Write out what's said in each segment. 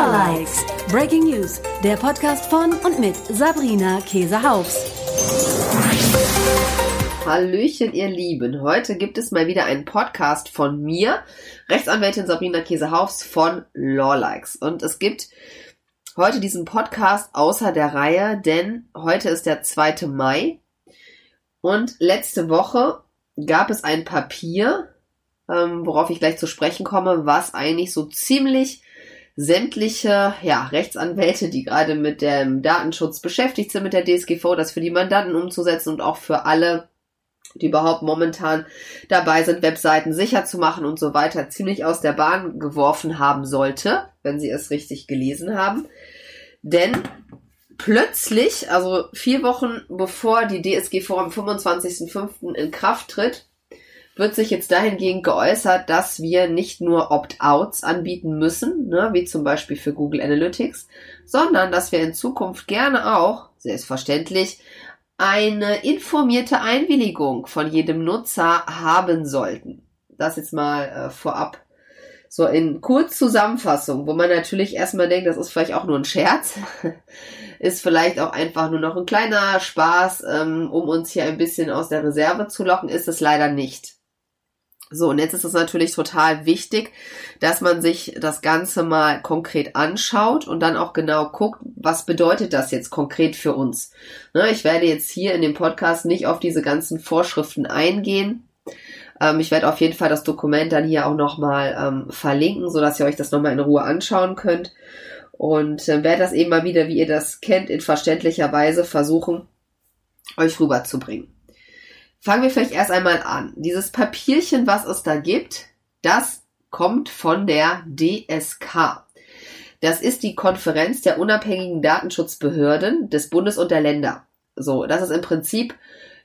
Lawlikes. Breaking News, der Podcast von und mit Sabrina Käsehaus. Hallöchen, ihr Lieben. Heute gibt es mal wieder einen Podcast von mir, Rechtsanwältin Sabrina Käsehaus von Lawlikes. Und es gibt heute diesen Podcast außer der Reihe, denn heute ist der 2. Mai und letzte Woche gab es ein Papier, ähm, worauf ich gleich zu sprechen komme, was eigentlich so ziemlich sämtliche ja, Rechtsanwälte, die gerade mit dem Datenschutz beschäftigt sind, mit der DSGV, das für die Mandanten umzusetzen und auch für alle, die überhaupt momentan dabei sind, Webseiten sicher zu machen und so weiter, ziemlich aus der Bahn geworfen haben sollte, wenn sie es richtig gelesen haben. Denn plötzlich, also vier Wochen bevor die DSGV am 25.05. in Kraft tritt, wird sich jetzt dahingehend geäußert, dass wir nicht nur Opt-outs anbieten müssen, ne, wie zum Beispiel für Google Analytics, sondern dass wir in Zukunft gerne auch, selbstverständlich, eine informierte Einwilligung von jedem Nutzer haben sollten. Das jetzt mal äh, vorab. So in Kurzzusammenfassung, wo man natürlich erstmal denkt, das ist vielleicht auch nur ein Scherz, ist vielleicht auch einfach nur noch ein kleiner Spaß, ähm, um uns hier ein bisschen aus der Reserve zu locken, ist es leider nicht. So, und jetzt ist es natürlich total wichtig, dass man sich das Ganze mal konkret anschaut und dann auch genau guckt, was bedeutet das jetzt konkret für uns. Ne, ich werde jetzt hier in dem Podcast nicht auf diese ganzen Vorschriften eingehen. Ähm, ich werde auf jeden Fall das Dokument dann hier auch nochmal ähm, verlinken, sodass ihr euch das nochmal in Ruhe anschauen könnt. Und äh, werde das eben mal wieder, wie ihr das kennt, in verständlicher Weise versuchen, euch rüberzubringen. Fangen wir vielleicht erst einmal an. Dieses Papierchen, was es da gibt, das kommt von der DSK. Das ist die Konferenz der unabhängigen Datenschutzbehörden des Bundes und der Länder. So, das ist im Prinzip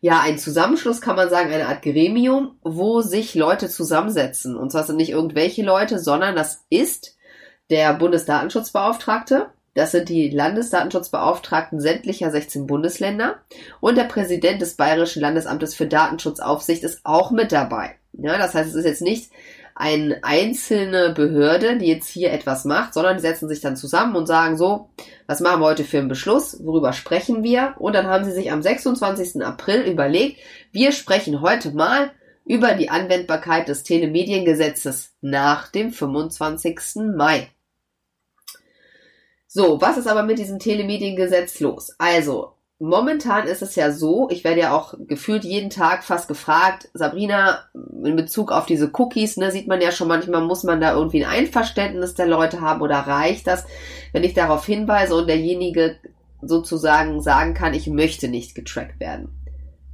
ja ein Zusammenschluss, kann man sagen, eine Art Gremium, wo sich Leute zusammensetzen. Und zwar sind nicht irgendwelche Leute, sondern das ist der Bundesdatenschutzbeauftragte, das sind die Landesdatenschutzbeauftragten sämtlicher 16 Bundesländer und der Präsident des Bayerischen Landesamtes für Datenschutzaufsicht ist auch mit dabei. Ja, das heißt, es ist jetzt nicht eine einzelne Behörde, die jetzt hier etwas macht, sondern die setzen sich dann zusammen und sagen so, was machen wir heute für einen Beschluss, worüber sprechen wir? Und dann haben sie sich am 26. April überlegt, wir sprechen heute mal über die Anwendbarkeit des Telemediengesetzes nach dem 25. Mai. So, was ist aber mit diesem Telemediengesetz los? Also, momentan ist es ja so, ich werde ja auch gefühlt jeden Tag fast gefragt, Sabrina, in Bezug auf diese Cookies, ne, sieht man ja schon manchmal, muss man da irgendwie ein Einverständnis der Leute haben oder reicht das, wenn ich darauf hinweise und derjenige sozusagen sagen kann, ich möchte nicht getrackt werden.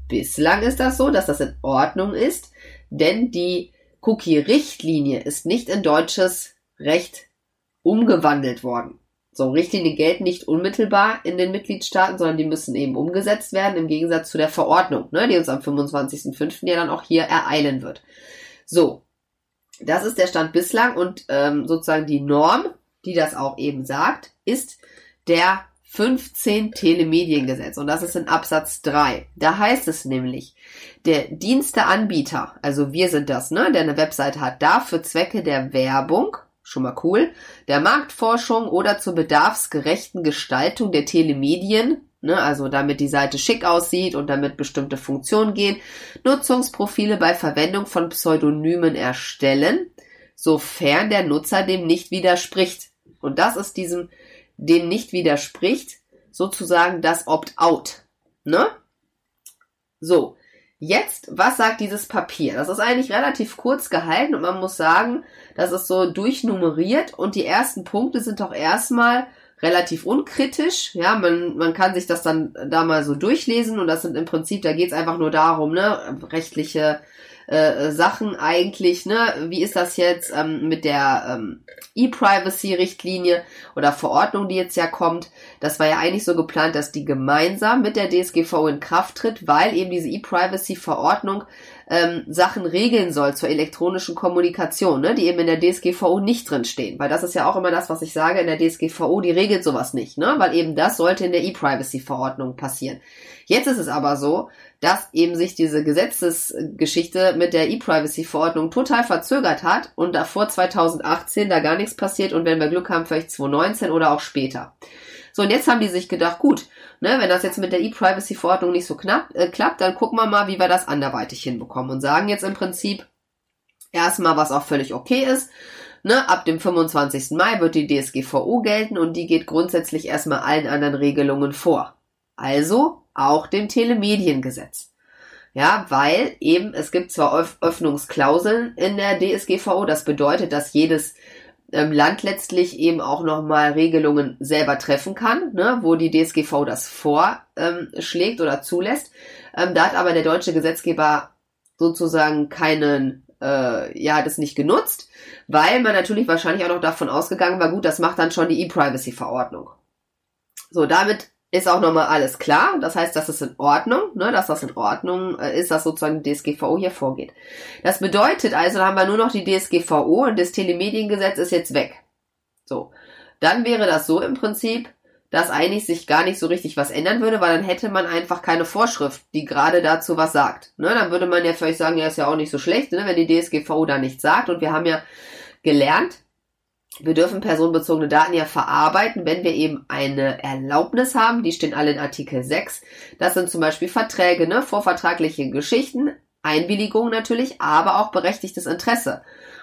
Bislang ist das so, dass das in Ordnung ist, denn die Cookie-Richtlinie ist nicht in deutsches Recht umgewandelt worden. So, Richtlinien gelten nicht unmittelbar in den Mitgliedstaaten, sondern die müssen eben umgesetzt werden, im Gegensatz zu der Verordnung, ne, die uns am 25.05. ja dann auch hier ereilen wird. So, das ist der Stand bislang und ähm, sozusagen die Norm, die das auch eben sagt, ist der 15 Telemediengesetz und das ist in Absatz 3. Da heißt es nämlich, der Diensteanbieter, also wir sind das, ne, der eine Webseite hat, darf für Zwecke der Werbung schon mal cool, der Marktforschung oder zur bedarfsgerechten Gestaltung der Telemedien, ne, also damit die Seite schick aussieht und damit bestimmte Funktionen gehen, Nutzungsprofile bei Verwendung von Pseudonymen erstellen, sofern der Nutzer dem nicht widerspricht. Und das ist diesem, dem nicht widerspricht, sozusagen das Opt-out. Ne? So, Jetzt, was sagt dieses Papier? Das ist eigentlich relativ kurz gehalten und man muss sagen, das ist so durchnummeriert und die ersten Punkte sind doch erstmal relativ unkritisch. Ja, man, man kann sich das dann da mal so durchlesen und das sind im Prinzip, da geht's einfach nur darum, ne, rechtliche äh, Sachen eigentlich, ne? Wie ist das jetzt ähm, mit der ähm, E-Privacy-Richtlinie oder Verordnung, die jetzt ja kommt? Das war ja eigentlich so geplant, dass die gemeinsam mit der DSGV in Kraft tritt, weil eben diese E-Privacy-Verordnung ähm, Sachen regeln soll zur elektronischen Kommunikation, ne, die eben in der DSGVO nicht drin stehen. Weil das ist ja auch immer das, was ich sage, in der DSGVO, die regelt sowas nicht, ne? Weil eben das sollte in der E-Privacy-Verordnung passieren. Jetzt ist es aber so, dass eben sich diese Gesetzesgeschichte mit der E-Privacy-Verordnung total verzögert hat und davor 2018 da gar nichts passiert und wenn wir Glück haben, vielleicht 2019 oder auch später. So, und jetzt haben die sich gedacht, gut, ne, wenn das jetzt mit der E-Privacy-Verordnung nicht so knapp, äh, klappt, dann gucken wir mal, wie wir das anderweitig hinbekommen und sagen jetzt im Prinzip erstmal, was auch völlig okay ist. Ne, ab dem 25. Mai wird die DSGVO gelten und die geht grundsätzlich erstmal allen anderen Regelungen vor. Also auch dem Telemediengesetz. Ja, weil eben es gibt zwar Öffnungsklauseln in der DSGVO, das bedeutet, dass jedes ähm, Land letztlich eben auch nochmal Regelungen selber treffen kann, ne, wo die DSGV das vorschlägt ähm, oder zulässt. Ähm, da hat aber der deutsche Gesetzgeber sozusagen keinen, äh, ja, es nicht genutzt, weil man natürlich wahrscheinlich auch noch davon ausgegangen war, gut, das macht dann schon die E-Privacy-Verordnung. So, damit ist auch nochmal alles klar. Das heißt, das ist in Ordnung, ne, dass das in Ordnung äh, ist, dass sozusagen die DSGVO hier vorgeht. Das bedeutet also, da haben wir nur noch die DSGVO und das Telemediengesetz ist jetzt weg. So. Dann wäre das so im Prinzip, dass eigentlich sich gar nicht so richtig was ändern würde, weil dann hätte man einfach keine Vorschrift, die gerade dazu was sagt. Ne, dann würde man ja vielleicht sagen, ja, ist ja auch nicht so schlecht, ne, wenn die DSGVO da nichts sagt. Und wir haben ja gelernt, wir dürfen personenbezogene Daten ja verarbeiten, wenn wir eben eine Erlaubnis haben. Die stehen alle in Artikel 6. Das sind zum Beispiel Verträge, ne, vorvertragliche Geschichten, Einwilligung natürlich, aber auch berechtigtes Interesse.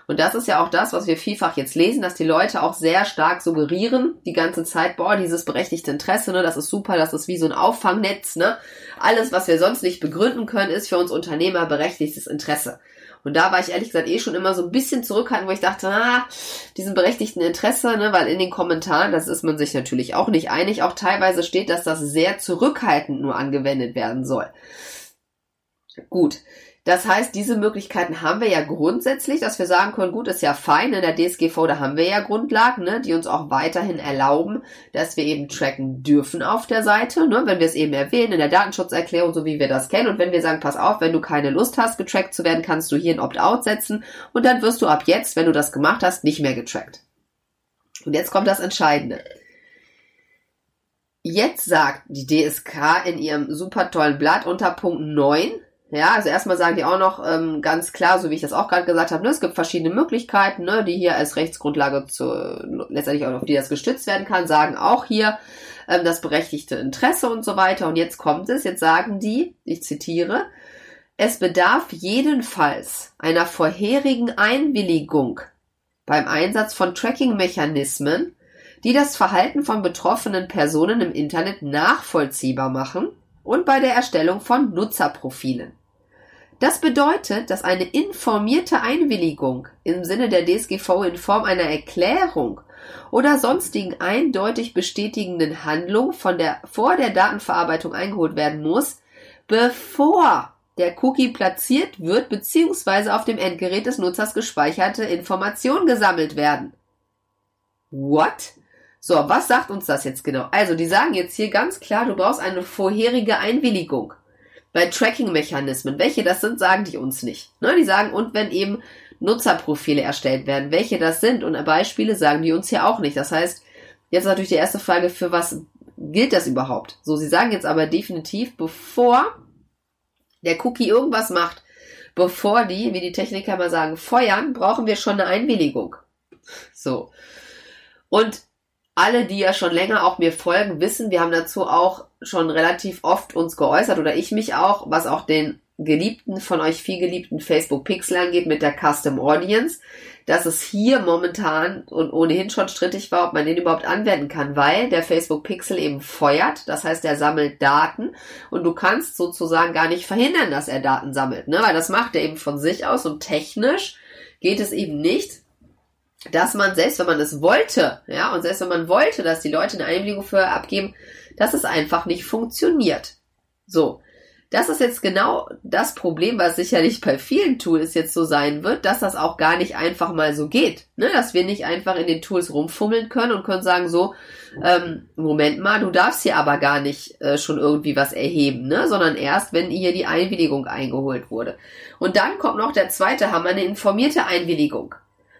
Und das ist ja auch das, was wir vielfach jetzt lesen, dass die Leute auch sehr stark suggerieren, die ganze Zeit, boah, dieses berechtigte Interesse, ne, das ist super, das ist wie so ein Auffangnetz, ne. Alles, was wir sonst nicht begründen können, ist für uns Unternehmer berechtigtes Interesse. Und da war ich ehrlich gesagt eh schon immer so ein bisschen zurückhaltend, wo ich dachte, ah, diesen berechtigten Interesse, ne, weil in den Kommentaren, das ist man sich natürlich auch nicht einig, auch teilweise steht, dass das sehr zurückhaltend nur angewendet werden soll. Gut. Das heißt, diese Möglichkeiten haben wir ja grundsätzlich, dass wir sagen können, gut, ist ja fein, in der DSGV, da haben wir ja Grundlagen, ne, die uns auch weiterhin erlauben, dass wir eben tracken dürfen auf der Seite, ne, wenn wir es eben erwähnen, in der Datenschutzerklärung, so wie wir das kennen, und wenn wir sagen, pass auf, wenn du keine Lust hast, getrackt zu werden, kannst du hier ein Opt-out setzen, und dann wirst du ab jetzt, wenn du das gemacht hast, nicht mehr getrackt. Und jetzt kommt das Entscheidende. Jetzt sagt die DSK in ihrem super tollen Blatt unter Punkt 9, ja, also erstmal sagen die auch noch ähm, ganz klar, so wie ich das auch gerade gesagt habe, ne, es gibt verschiedene Möglichkeiten, ne, die hier als Rechtsgrundlage zu, letztendlich auch auf die das gestützt werden kann, sagen auch hier ähm, das berechtigte Interesse und so weiter. Und jetzt kommt es, jetzt sagen die, ich zitiere, es bedarf jedenfalls einer vorherigen Einwilligung beim Einsatz von Tracking-Mechanismen, die das Verhalten von betroffenen Personen im Internet nachvollziehbar machen und bei der Erstellung von Nutzerprofilen. Das bedeutet, dass eine informierte Einwilligung im Sinne der DSGV in Form einer Erklärung oder sonstigen eindeutig bestätigenden Handlung von der, vor der Datenverarbeitung eingeholt werden muss, bevor der Cookie platziert wird bzw. auf dem Endgerät des Nutzers gespeicherte Informationen gesammelt werden. What? So, was sagt uns das jetzt genau? Also, die sagen jetzt hier ganz klar, du brauchst eine vorherige Einwilligung. Bei Tracking-Mechanismen, welche das sind, sagen die uns nicht. Ne? Die sagen, und wenn eben Nutzerprofile erstellt werden, welche das sind und Beispiele sagen die uns hier auch nicht. Das heißt, jetzt natürlich die erste Frage, für was gilt das überhaupt? So, sie sagen jetzt aber definitiv, bevor der Cookie irgendwas macht, bevor die, wie die Techniker mal sagen, feuern, brauchen wir schon eine Einwilligung. So. Und alle, die ja schon länger auch mir folgen, wissen, wir haben dazu auch schon relativ oft uns geäußert oder ich mich auch, was auch den geliebten, von euch viel geliebten Facebook Pixel angeht mit der Custom Audience, dass es hier momentan und ohnehin schon strittig war, ob man den überhaupt anwenden kann, weil der Facebook Pixel eben feuert, das heißt, er sammelt Daten und du kannst sozusagen gar nicht verhindern, dass er Daten sammelt, ne? weil das macht er eben von sich aus und technisch geht es eben nicht, dass man, selbst wenn man es wollte, ja, und selbst wenn man wollte, dass die Leute eine Einwilligung für abgeben, dass es einfach nicht funktioniert. So. das ist jetzt genau das Problem, was sicherlich bei vielen Tools jetzt so sein wird, dass das auch gar nicht einfach mal so geht. Ne? Dass wir nicht einfach in den Tools rumfummeln können und können sagen so, ähm, Moment mal, du darfst hier aber gar nicht äh, schon irgendwie was erheben, ne? sondern erst, wenn hier die Einwilligung eingeholt wurde. Und dann kommt noch der zweite Hammer, eine informierte Einwilligung.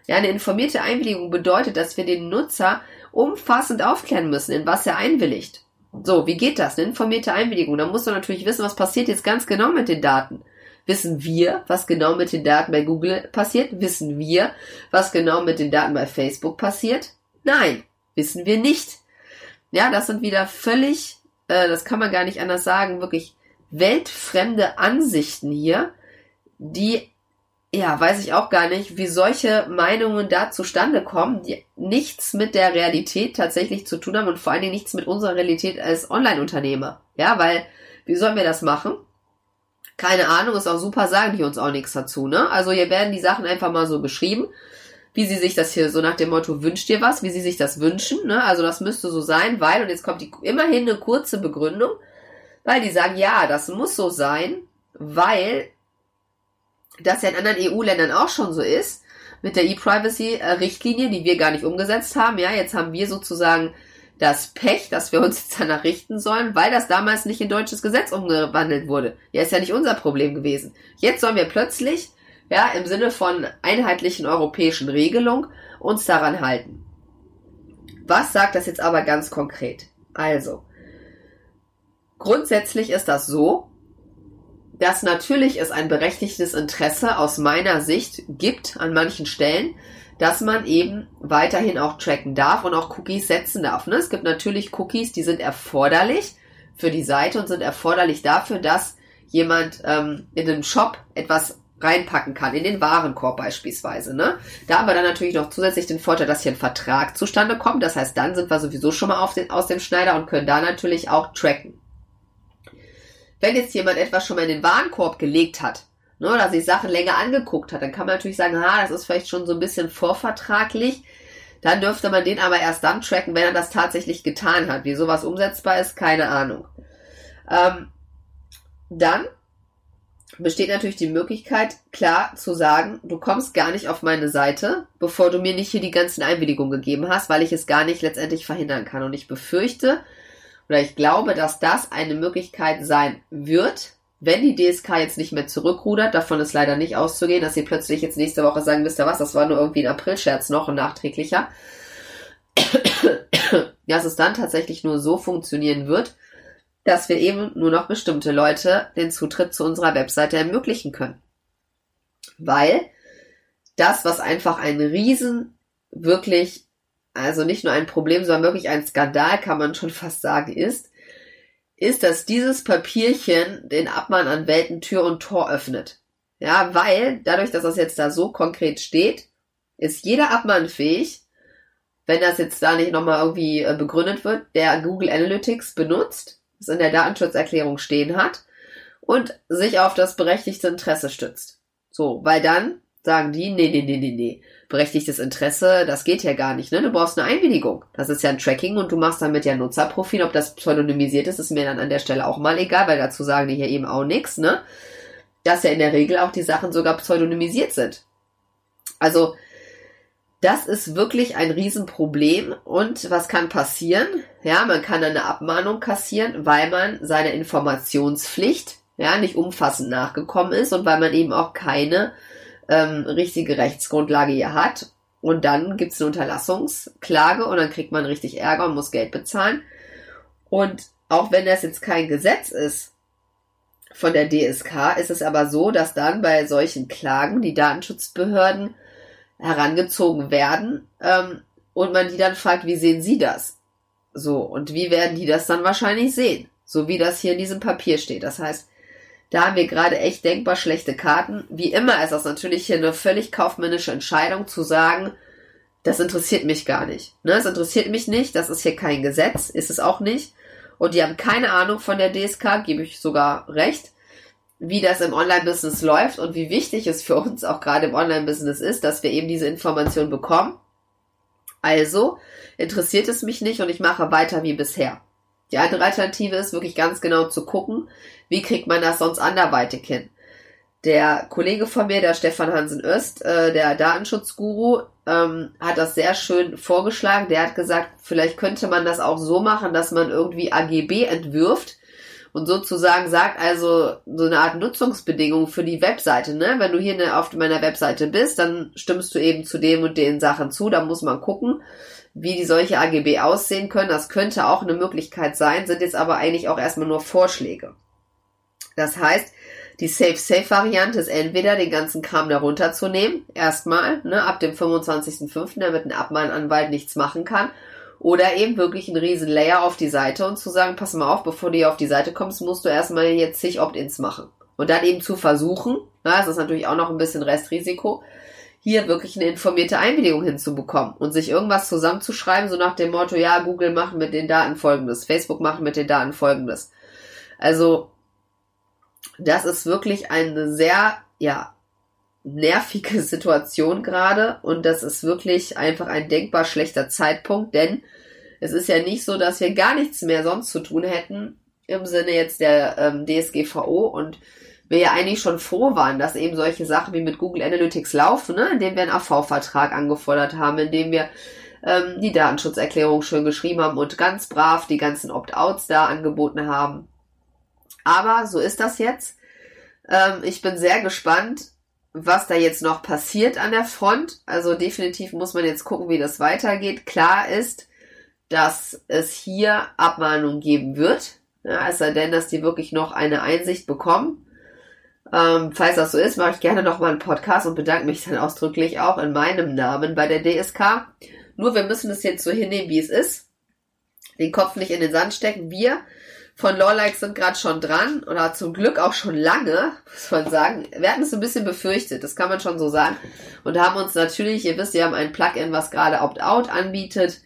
Ja, eine informierte Einwilligung bedeutet, dass wir den Nutzer umfassend aufklären müssen, in was er einwilligt. So, wie geht das? Eine informierte Einwilligung. Da musst du natürlich wissen, was passiert jetzt ganz genau mit den Daten. Wissen wir, was genau mit den Daten bei Google passiert? Wissen wir, was genau mit den Daten bei Facebook passiert? Nein, wissen wir nicht. Ja, das sind wieder völlig, äh, das kann man gar nicht anders sagen, wirklich weltfremde Ansichten hier, die ja, weiß ich auch gar nicht, wie solche Meinungen da zustande kommen, die nichts mit der Realität tatsächlich zu tun haben und vor allen Dingen nichts mit unserer Realität als Online-Unternehmer. Ja, weil, wie sollen wir das machen? Keine Ahnung, ist auch super, sagen die uns auch nichts dazu, ne? Also hier werden die Sachen einfach mal so beschrieben, wie sie sich das hier so nach dem Motto, wünscht dir was, wie sie sich das wünschen, ne? Also das müsste so sein, weil, und jetzt kommt die, immerhin eine kurze Begründung, weil die sagen, ja, das muss so sein, weil das ja in anderen EU-Ländern auch schon so ist, mit der E-Privacy-Richtlinie, die wir gar nicht umgesetzt haben. Ja, jetzt haben wir sozusagen das Pech, dass wir uns jetzt danach richten sollen, weil das damals nicht in deutsches Gesetz umgewandelt wurde. Ja, ist ja nicht unser Problem gewesen. Jetzt sollen wir plötzlich, ja, im Sinne von einheitlichen europäischen Regelung uns daran halten. Was sagt das jetzt aber ganz konkret? Also, grundsätzlich ist das so, dass natürlich es ein berechtigtes Interesse aus meiner Sicht gibt an manchen Stellen, dass man eben weiterhin auch tracken darf und auch Cookies setzen darf. Ne? Es gibt natürlich Cookies, die sind erforderlich für die Seite und sind erforderlich dafür, dass jemand ähm, in einem Shop etwas reinpacken kann, in den Warenkorb beispielsweise. Ne? Da haben wir dann natürlich noch zusätzlich den Vorteil, dass hier ein Vertrag zustande kommt. Das heißt, dann sind wir sowieso schon mal den, aus dem Schneider und können da natürlich auch tracken wenn jetzt jemand etwas schon mal in den Warenkorb gelegt hat, ne, oder sich Sachen länger angeguckt hat, dann kann man natürlich sagen, ha, das ist vielleicht schon so ein bisschen vorvertraglich. Dann dürfte man den aber erst dann tracken, wenn er das tatsächlich getan hat. Wie sowas umsetzbar ist, keine Ahnung. Ähm, dann besteht natürlich die Möglichkeit, klar zu sagen, du kommst gar nicht auf meine Seite, bevor du mir nicht hier die ganzen Einwilligungen gegeben hast, weil ich es gar nicht letztendlich verhindern kann. Und ich befürchte, oder ich glaube, dass das eine Möglichkeit sein wird, wenn die DSK jetzt nicht mehr zurückrudert, davon ist leider nicht auszugehen, dass sie plötzlich jetzt nächste Woche sagen, wisst ihr was, das war nur irgendwie ein Aprilscherz noch, ein nachträglicher. dass es dann tatsächlich nur so funktionieren wird, dass wir eben nur noch bestimmte Leute den Zutritt zu unserer Webseite ermöglichen können. Weil das, was einfach ein riesen, wirklich also nicht nur ein Problem, sondern wirklich ein Skandal, kann man schon fast sagen, ist, ist, dass dieses Papierchen den Abmann an Welten Tür und Tor öffnet. Ja, weil dadurch, dass das jetzt da so konkret steht, ist jeder Abmann fähig, wenn das jetzt da nicht nochmal irgendwie äh, begründet wird, der Google Analytics benutzt, das in der Datenschutzerklärung stehen hat und sich auf das berechtigte Interesse stützt. So, weil dann sagen die, nee, nee, nee, nee, nee berechtigtes Interesse, das geht ja gar nicht, ne? Du brauchst eine Einwilligung. Das ist ja ein Tracking und du machst damit ja Nutzerprofil. Ob das pseudonymisiert ist, ist mir dann an der Stelle auch mal egal, weil dazu sagen die hier eben auch nichts, ne? Dass ja in der Regel auch die Sachen sogar pseudonymisiert sind. Also, das ist wirklich ein Riesenproblem. Und was kann passieren? Ja, man kann eine Abmahnung kassieren, weil man seine Informationspflicht ja nicht umfassend nachgekommen ist und weil man eben auch keine ähm, richtige Rechtsgrundlage hier hat. Und dann gibt's eine Unterlassungsklage und dann kriegt man richtig Ärger und muss Geld bezahlen. Und auch wenn das jetzt kein Gesetz ist von der DSK, ist es aber so, dass dann bei solchen Klagen die Datenschutzbehörden herangezogen werden ähm, und man die dann fragt, wie sehen Sie das? So, und wie werden die das dann wahrscheinlich sehen? So wie das hier in diesem Papier steht. Das heißt, da haben wir gerade echt denkbar schlechte Karten. Wie immer ist das natürlich hier eine völlig kaufmännische Entscheidung zu sagen, das interessiert mich gar nicht. Ne, es interessiert mich nicht, das ist hier kein Gesetz, ist es auch nicht. Und die haben keine Ahnung von der DSK, gebe ich sogar recht, wie das im Online-Business läuft und wie wichtig es für uns auch gerade im Online-Business ist, dass wir eben diese Information bekommen. Also interessiert es mich nicht und ich mache weiter wie bisher. Die andere Alternative ist wirklich ganz genau zu gucken, wie kriegt man das sonst anderweitig hin. Der Kollege von mir, der Stefan Hansen Öst, äh, der Datenschutzguru, ähm, hat das sehr schön vorgeschlagen. Der hat gesagt, vielleicht könnte man das auch so machen, dass man irgendwie AGB entwirft und sozusagen sagt, also so eine Art Nutzungsbedingung für die Webseite. Ne? Wenn du hier auf meiner Webseite bist, dann stimmst du eben zu dem und den Sachen zu. Da muss man gucken, wie die solche AGB aussehen können. Das könnte auch eine Möglichkeit sein, sind jetzt aber eigentlich auch erstmal nur Vorschläge. Das heißt, die Safe-Safe-Variante ist entweder den ganzen Kram da runterzunehmen, erstmal, ne, ab dem 25.05., damit ein Abmahnanwalt nichts machen kann, oder eben wirklich einen riesen Layer auf die Seite und zu sagen, pass mal auf, bevor du hier auf die Seite kommst, musst du erstmal jetzt zig Opt-ins machen. Und dann eben zu versuchen, na, das ist natürlich auch noch ein bisschen Restrisiko, hier wirklich eine informierte Einwilligung hinzubekommen und sich irgendwas zusammenzuschreiben, so nach dem Motto, ja, Google machen mit den Daten folgendes, Facebook machen mit den Daten folgendes. Also, das ist wirklich eine sehr, ja, nervige Situation gerade und das ist wirklich einfach ein denkbar schlechter Zeitpunkt, denn es ist ja nicht so, dass wir gar nichts mehr sonst zu tun hätten im Sinne jetzt der ähm, DSGVO und wir ja eigentlich schon froh waren, dass eben solche Sachen wie mit Google Analytics laufen, ne? indem wir einen AV-Vertrag angefordert haben, indem wir ähm, die Datenschutzerklärung schön geschrieben haben und ganz brav die ganzen Opt-outs da angeboten haben. Aber so ist das jetzt. Ähm, ich bin sehr gespannt, was da jetzt noch passiert an der Front. Also definitiv muss man jetzt gucken, wie das weitergeht. Klar ist, dass es hier Abmahnungen geben wird. Ja, es sei denn, dass die wirklich noch eine Einsicht bekommen. Ähm, falls das so ist, mache ich gerne nochmal einen Podcast und bedanke mich dann ausdrücklich auch in meinem Namen bei der DSK. Nur wir müssen es jetzt so hinnehmen, wie es ist. Den Kopf nicht in den Sand stecken. Wir von Lawlikes sind gerade schon dran oder zum Glück auch schon lange, muss man sagen. Wir hatten es ein bisschen befürchtet, das kann man schon so sagen. Und haben uns natürlich, ihr wisst, wir haben ein Plugin, was gerade Opt-out anbietet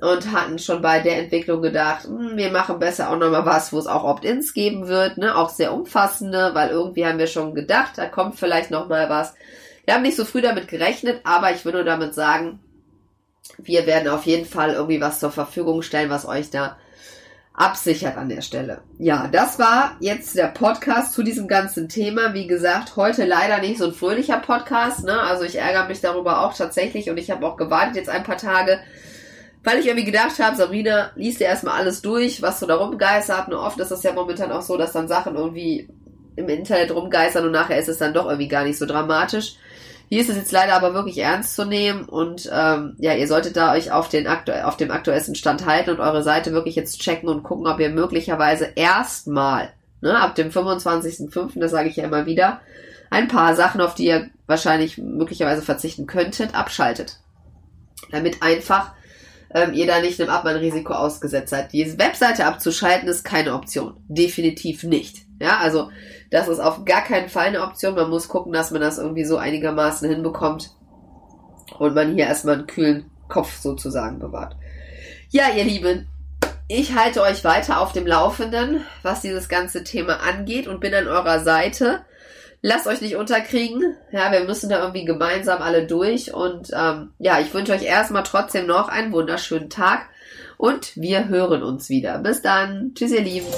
und hatten schon bei der Entwicklung gedacht, hm, wir machen besser auch nochmal was, wo es auch Opt-ins geben wird, ne, auch sehr umfassende, weil irgendwie haben wir schon gedacht, da kommt vielleicht nochmal was. Wir haben nicht so früh damit gerechnet, aber ich will nur damit sagen, wir werden auf jeden Fall irgendwie was zur Verfügung stellen, was euch da absichert an der Stelle. Ja, das war jetzt der Podcast zu diesem ganzen Thema. Wie gesagt, heute leider nicht so ein fröhlicher Podcast. Ne? Also ich ärgere mich darüber auch tatsächlich und ich habe auch gewartet jetzt ein paar Tage, weil ich irgendwie gedacht habe, Sabrina, liest dir erstmal alles durch, was so da rumgeistert. Nur oft ist es ja momentan auch so, dass dann Sachen irgendwie im Internet rumgeistern und nachher ist es dann doch irgendwie gar nicht so dramatisch. Hier ist es jetzt leider aber wirklich ernst zu nehmen und ähm, ja, ihr solltet da euch auf, den aktu auf dem aktuellsten Stand halten und eure Seite wirklich jetzt checken und gucken, ob ihr möglicherweise erstmal, ne, ab dem 25.05., das sage ich ja immer wieder, ein paar Sachen, auf die ihr wahrscheinlich möglicherweise verzichten könntet, abschaltet. Damit einfach ähm, ihr da nicht einem Abmahnrisiko ausgesetzt seid. Die Webseite abzuschalten ist keine Option. Definitiv nicht. Ja, also das ist auf gar keinen Fall eine Option. Man muss gucken, dass man das irgendwie so einigermaßen hinbekommt und man hier erstmal einen kühlen Kopf sozusagen bewahrt. Ja, ihr Lieben, ich halte euch weiter auf dem Laufenden, was dieses ganze Thema angeht und bin an eurer Seite. Lasst euch nicht unterkriegen. Ja, wir müssen da irgendwie gemeinsam alle durch. Und ähm, ja, ich wünsche euch erstmal trotzdem noch einen wunderschönen Tag und wir hören uns wieder. Bis dann. Tschüss, ihr Lieben.